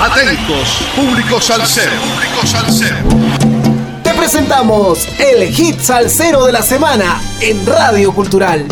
Atentos, público salsero. Público salsero. Te presentamos el hit salsero de la semana en Radio Cultural.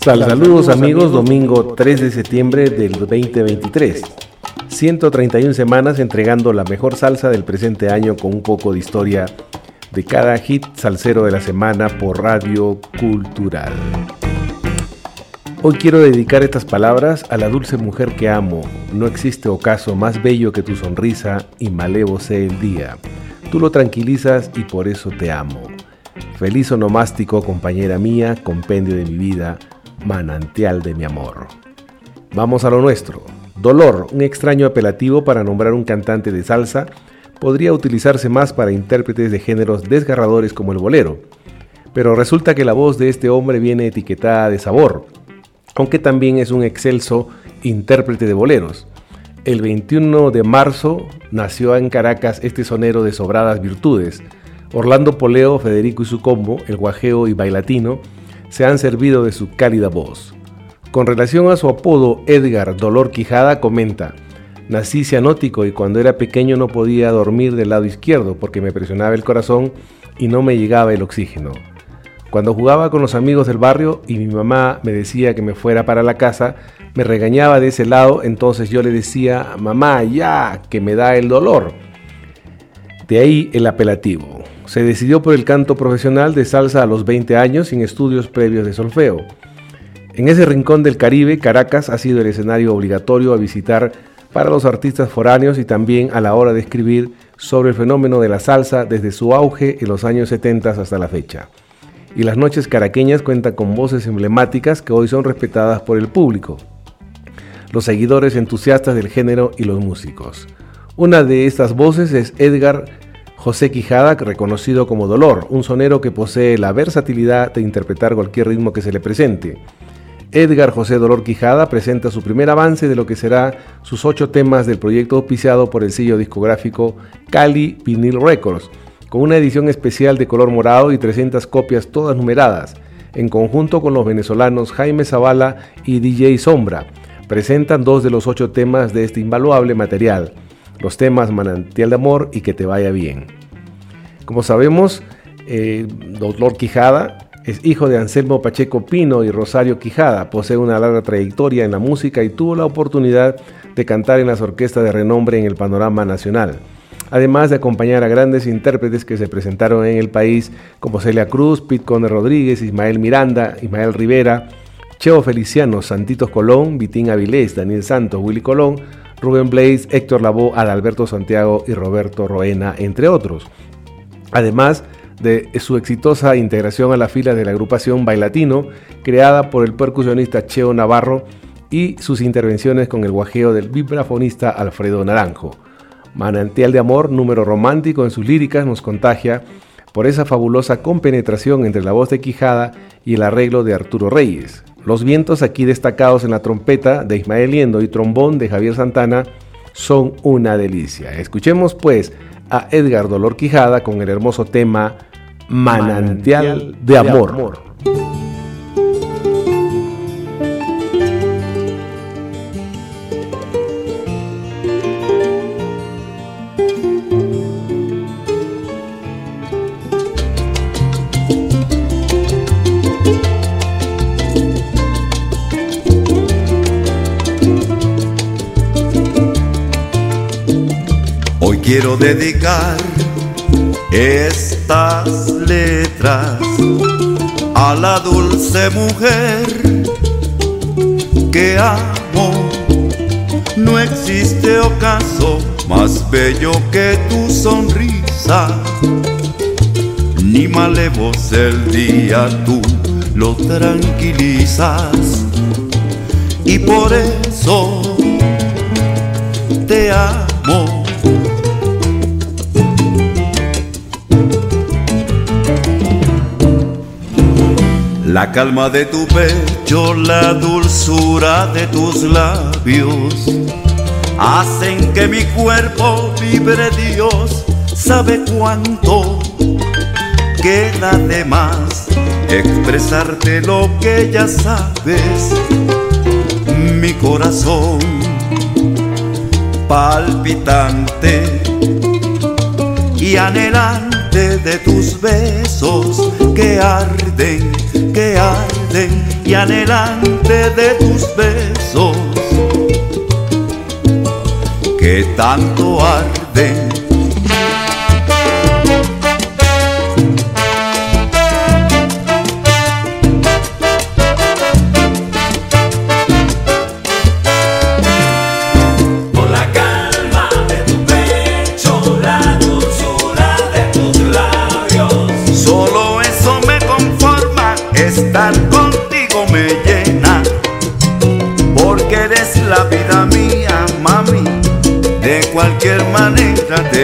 Saludos amigos, domingo 3 de septiembre del 2023. 131 semanas entregando la mejor salsa del presente año con un poco de historia de cada hit salsero de la semana por Radio Cultural. Hoy quiero dedicar estas palabras a la dulce mujer que amo. No existe ocaso más bello que tu sonrisa y malevo sea el día. Tú lo tranquilizas y por eso te amo. Feliz onomástico, compañera mía, compendio de mi vida manantial de mi amor. Vamos a lo nuestro. Dolor, un extraño apelativo para nombrar un cantante de salsa, podría utilizarse más para intérpretes de géneros desgarradores como el bolero. Pero resulta que la voz de este hombre viene etiquetada de sabor, aunque también es un excelso intérprete de boleros. El 21 de marzo nació en Caracas este sonero de sobradas virtudes. Orlando Poleo, Federico y su combo, el guajeo y bailatino, se han servido de su cálida voz. Con relación a su apodo, Edgar Dolor Quijada comenta, Nací cianótico y cuando era pequeño no podía dormir del lado izquierdo porque me presionaba el corazón y no me llegaba el oxígeno. Cuando jugaba con los amigos del barrio y mi mamá me decía que me fuera para la casa, me regañaba de ese lado, entonces yo le decía, mamá, ya, que me da el dolor. De ahí el apelativo. Se decidió por el canto profesional de salsa a los 20 años sin estudios previos de solfeo. En ese rincón del Caribe, Caracas ha sido el escenario obligatorio a visitar para los artistas foráneos y también a la hora de escribir sobre el fenómeno de la salsa desde su auge en los años 70 hasta la fecha. Y las noches caraqueñas cuentan con voces emblemáticas que hoy son respetadas por el público, los seguidores entusiastas del género y los músicos. Una de estas voces es Edgar José Quijada, reconocido como Dolor, un sonero que posee la versatilidad de interpretar cualquier ritmo que se le presente. Edgar José Dolor Quijada presenta su primer avance de lo que será sus ocho temas del proyecto auspiciado por el sello discográfico Cali Vinyl Records, con una edición especial de color morado y 300 copias todas numeradas, en conjunto con los venezolanos Jaime Zavala y DJ Sombra. Presentan dos de los ocho temas de este invaluable material, los temas Manantial de Amor y Que Te Vaya Bien. Como sabemos, eh, Dolor Quijada es hijo de Anselmo Pacheco Pino y Rosario Quijada, posee una larga trayectoria en la música y tuvo la oportunidad de cantar en las orquestas de renombre en el panorama nacional. Además de acompañar a grandes intérpretes que se presentaron en el país como Celia Cruz, Pete Conde Rodríguez, Ismael Miranda, Ismael Rivera, Cheo Feliciano, Santitos Colón, Vitín Avilés, Daniel Santos, Willy Colón, Rubén Blaze, Héctor Lavoe, Adalberto Santiago y Roberto Roena, entre otros. Además de su exitosa integración a la fila de la agrupación Bailatino, creada por el percusionista Cheo Navarro, y sus intervenciones con el guajeo del vibrafonista Alfredo Naranjo. Manantial de amor, número romántico en sus líricas, nos contagia por esa fabulosa compenetración entre la voz de Quijada y el arreglo de Arturo Reyes. Los vientos aquí destacados en la trompeta de Ismael Liendo y trombón de Javier Santana son una delicia. Escuchemos pues a Edgar Dolor Quijada con el hermoso tema Manantial, de, amor. Hoy quiero dedicar estas letras a la dulce mujer que amo. No existe ocaso más bello que tu sonrisa, ni malevos el día tú lo tranquilizas y por eso te amo La calma de tu pecho, la dulzura de tus labios, hacen que mi cuerpo vibre Dios. Sabe cuánto queda de más expresarte lo que ya sabes, mi corazón palpitante y anhelante de tus besos que arden, que arden y anhelante de tus besos que tanto arden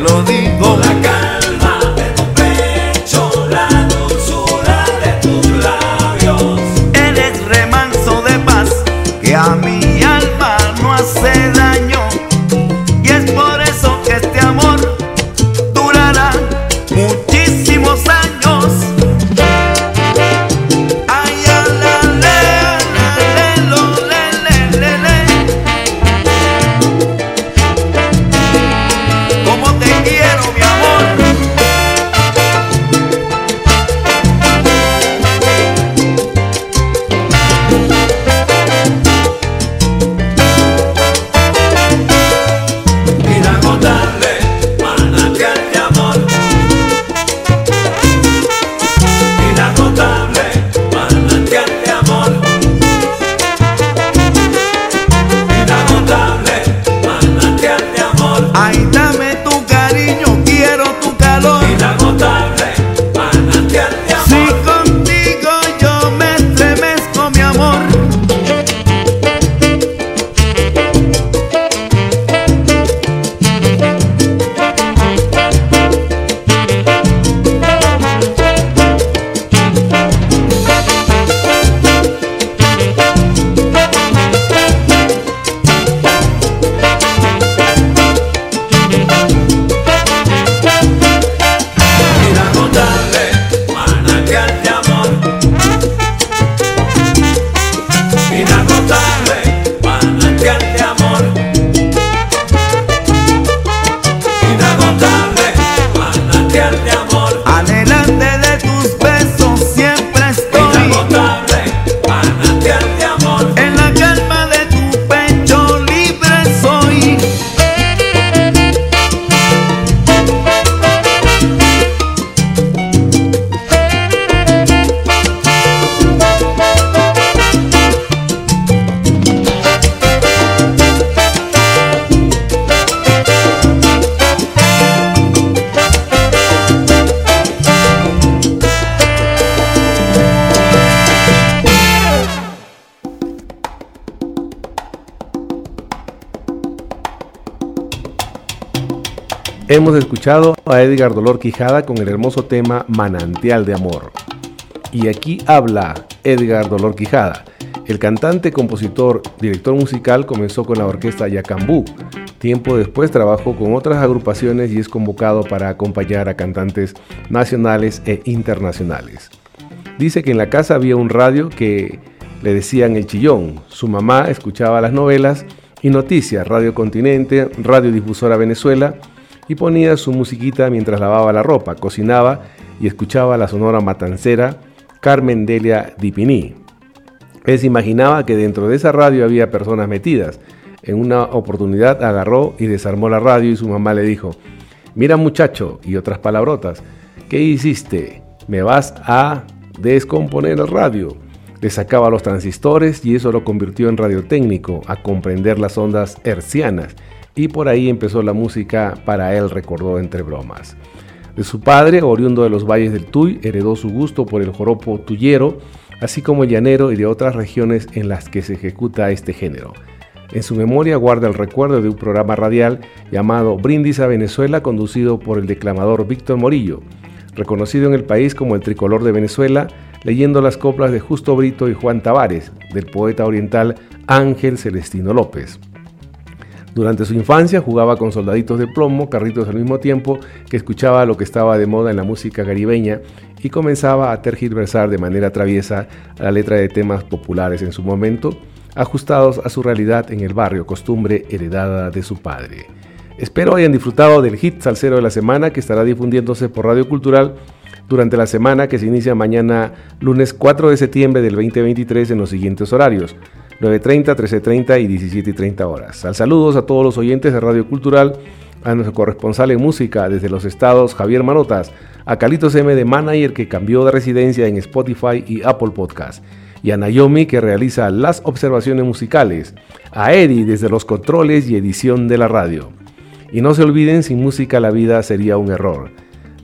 lo digo. La Hemos escuchado a Edgar Dolor Quijada con el hermoso tema Manantial de Amor. Y aquí habla Edgar Dolor Quijada. El cantante, compositor, director musical comenzó con la orquesta Yacambú. Tiempo después trabajó con otras agrupaciones y es convocado para acompañar a cantantes nacionales e internacionales. Dice que en la casa había un radio que le decían el chillón. Su mamá escuchaba las novelas y noticias, Radio Continente, Radio Difusora Venezuela y ponía su musiquita mientras lavaba la ropa, cocinaba y escuchaba la sonora matancera Carmen Delia Dipini. Él se imaginaba que dentro de esa radio había personas metidas. En una oportunidad agarró y desarmó la radio y su mamá le dijo, mira muchacho, y otras palabrotas, ¿qué hiciste? ¿Me vas a descomponer el radio? Le sacaba los transistores y eso lo convirtió en radiotécnico, a comprender las ondas hercianas y por ahí empezó la música para él, recordó entre bromas. De su padre, oriundo de los valles del Tuy, heredó su gusto por el joropo tuyero, así como el llanero y de otras regiones en las que se ejecuta este género. En su memoria guarda el recuerdo de un programa radial llamado Brindis a Venezuela, conducido por el declamador Víctor Morillo, reconocido en el país como el tricolor de Venezuela, leyendo las coplas de Justo Brito y Juan Tavares, del poeta oriental Ángel Celestino López. Durante su infancia jugaba con soldaditos de plomo, carritos al mismo tiempo que escuchaba lo que estaba de moda en la música caribeña y comenzaba a tergiversar de manera traviesa la letra de temas populares en su momento, ajustados a su realidad en el barrio, costumbre heredada de su padre. Espero hayan disfrutado del hit salsero de la semana que estará difundiéndose por Radio Cultural durante la semana que se inicia mañana lunes 4 de septiembre del 2023 en los siguientes horarios. 9.30, 13.30 y 17.30 horas. Al saludos a todos los oyentes de Radio Cultural, a nuestro corresponsal en música desde los estados Javier Manotas, a Calitos M de Manager que cambió de residencia en Spotify y Apple Podcast, y a Naomi que realiza las observaciones musicales, a Eddie desde los controles y edición de la radio. Y no se olviden, sin música la vida sería un error.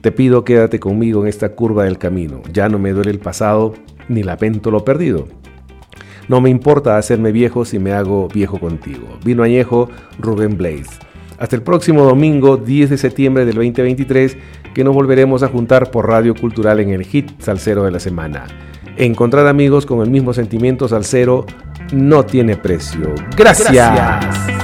Te pido quédate conmigo en esta curva del camino. Ya no me duele el pasado ni lamento lo perdido. No me importa hacerme viejo si me hago viejo contigo. Vino añejo Rubén Blaze. Hasta el próximo domingo 10 de septiembre del 2023 que nos volveremos a juntar por Radio Cultural en el hit salsero de la semana. Encontrar amigos con el mismo sentimiento salsero no tiene precio. Gracias. Gracias.